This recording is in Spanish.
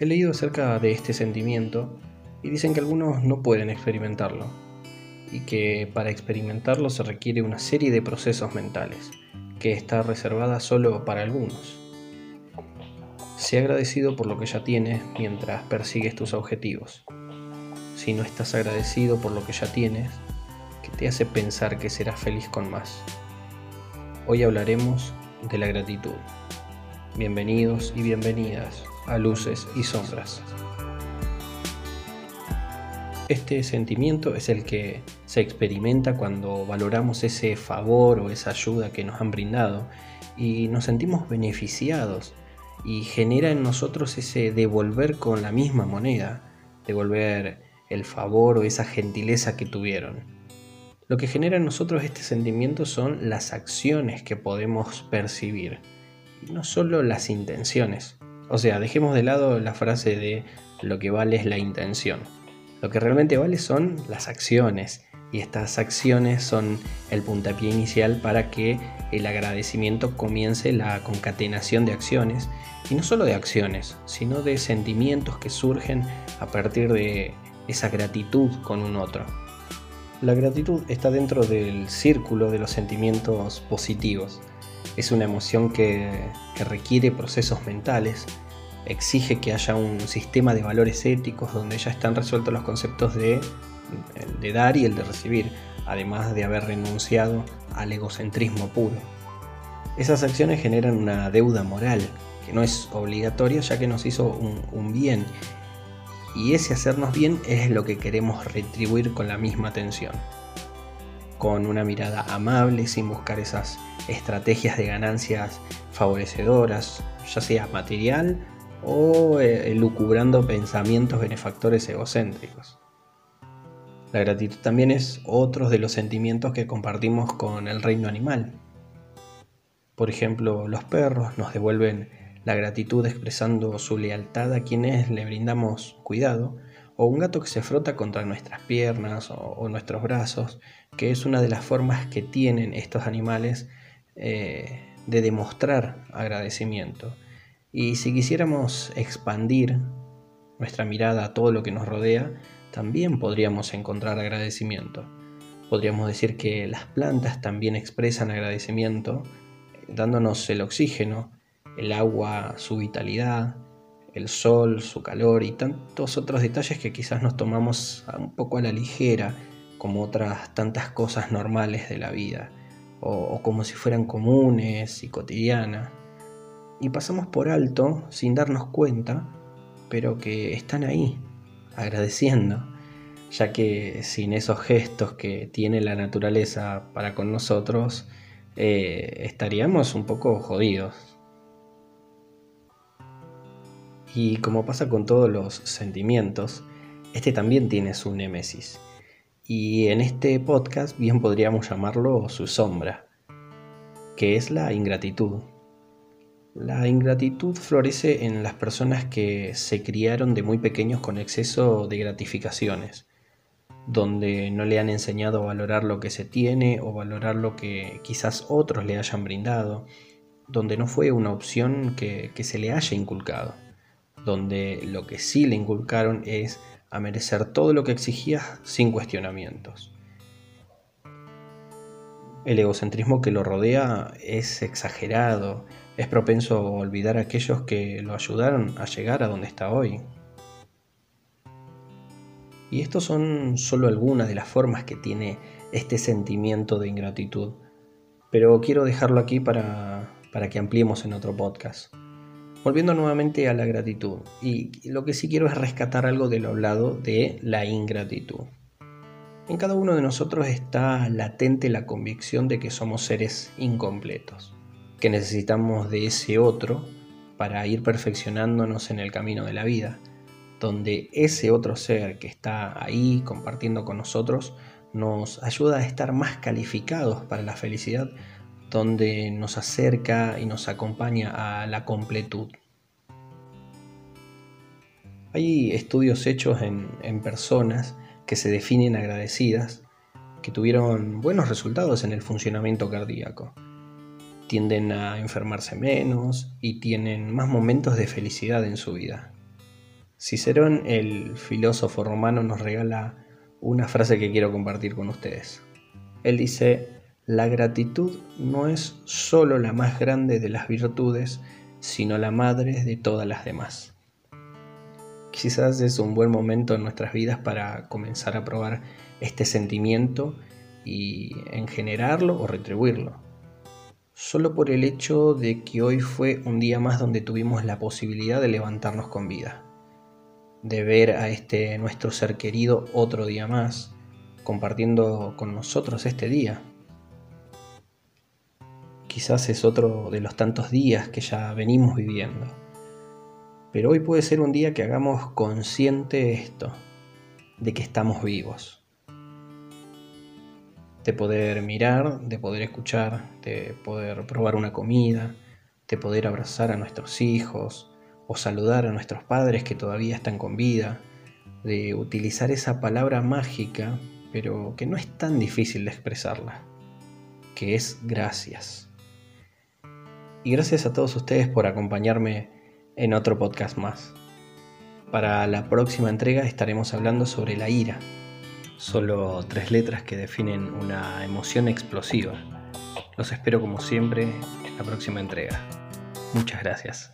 He leído acerca de este sentimiento y dicen que algunos no pueden experimentarlo y que para experimentarlo se requiere una serie de procesos mentales que está reservada solo para algunos. Sé agradecido por lo que ya tienes mientras persigues tus objetivos. Si no estás agradecido por lo que ya tienes, ¿qué te hace pensar que serás feliz con más? Hoy hablaremos de la gratitud. Bienvenidos y bienvenidas a luces y sombras. Este sentimiento es el que se experimenta cuando valoramos ese favor o esa ayuda que nos han brindado y nos sentimos beneficiados y genera en nosotros ese devolver con la misma moneda, devolver el favor o esa gentileza que tuvieron. Lo que genera en nosotros este sentimiento son las acciones que podemos percibir, y no solo las intenciones. O sea, dejemos de lado la frase de lo que vale es la intención. Lo que realmente vale son las acciones. Y estas acciones son el puntapié inicial para que el agradecimiento comience la concatenación de acciones. Y no solo de acciones, sino de sentimientos que surgen a partir de esa gratitud con un otro. La gratitud está dentro del círculo de los sentimientos positivos. Es una emoción que, requiere procesos mentales, exige que haya un sistema de valores éticos donde ya están resueltos los conceptos de, dar y el de recibir, además de haber renunciado al egocentrismo puro. Esas acciones generan una deuda moral, que no es obligatoria ya que nos hizo un bien, y ese hacernos bien es lo que queremos retribuir con la misma atención con una mirada amable, sin buscar esas estrategias de ganancias favorecedoras, ya sea material o eh, lucubrando pensamientos benefactores egocéntricos. La gratitud también es otro de los sentimientos que compartimos con el reino animal. Por ejemplo, los perros nos devuelven la gratitud expresando su lealtad a quienes le brindamos cuidado, o un gato que se frota contra nuestras piernas o nuestros brazos que es una de las formas que tienen estos animales eh, de demostrar agradecimiento. Y si quisiéramos expandir nuestra mirada a todo lo que nos rodea, también podríamos encontrar agradecimiento. Podríamos decir que las plantas también expresan agradecimiento, dándonos el oxígeno, el agua, su vitalidad, el sol, su calor y tantos otros detalles que quizás nos tomamos un poco a la ligera como otras tantas cosas normales de la vida, o, como si fueran comunes y cotidianas, y pasamos por alto sin darnos cuenta, pero que están ahí, agradeciendo, ya que sin esos gestos que tiene la naturaleza para con nosotros, eh, estaríamos un poco jodidos. Y como pasa con todos los sentimientos, este también tiene su némesis, y en este podcast bien podríamos llamarlo su sombra, que es la ingratitud. La ingratitud florece en las personas que se criaron de muy pequeños con exceso de gratificaciones, donde no le han enseñado a valorar lo que se tiene o valorar lo que quizás otros le hayan brindado, donde no fue una opción que, que se le haya inculcado, donde lo que sí le inculcaron es a merecer todo lo que exigías sin cuestionamientos. El egocentrismo que lo rodea es exagerado, es propenso a olvidar a aquellos que lo ayudaron a llegar a donde está hoy. Y estos son solo algunas de las formas que tiene este sentimiento de ingratitud, pero quiero dejarlo aquí para, para que ampliemos en otro podcast. Volviendo nuevamente a la gratitud, y lo que sí quiero es rescatar algo de lo hablado de la ingratitud. En cada uno de nosotros está latente la convicción de que somos seres incompletos, que necesitamos de ese otro para ir perfeccionándonos en el camino de la vida, donde ese otro ser que está ahí compartiendo con nosotros nos ayuda a estar más calificados para la felicidad donde nos acerca y nos acompaña a la completud. Hay estudios hechos en, personas que se definen agradecidas, que tuvieron buenos resultados en el funcionamiento cardíaco. Tienden a enfermarse menos y tienen más momentos de felicidad en su vida. Cicerón, el filósofo romano, nos regala una frase que quiero compartir con ustedes. Él dice, la gratitud no es sólo la más grande de las virtudes, sino la madre de todas las demás. Quizás es un buen momento en nuestras vidas para comenzar a probar este sentimiento y en generarlo o retribuirlo. Solo por el hecho de que hoy fue un día más donde tuvimos la posibilidad de levantarnos con vida, de ver a este nuestro ser querido otro día más, compartiendo con nosotros este día. Quizás es otro de los tantos días que ya venimos viviendo. Pero hoy puede ser un día que hagamos consciente esto, de que estamos vivos de poder mirar, de poder escuchar, de poder probar una comida, de poder abrazar a nuestros hijos o saludar a nuestros padres que todavía están con vida, de utilizar esa palabra mágica, pero que no es tan difícil de expresarla, que es gracias. Y gracias a todos ustedes por acompañarme en otro podcast más. Para la próxima entrega estaremos hablando sobre la ira Solo tres letras que definen una emoción explosiva. Los espero como siempre en la próxima entrega. Muchas gracias.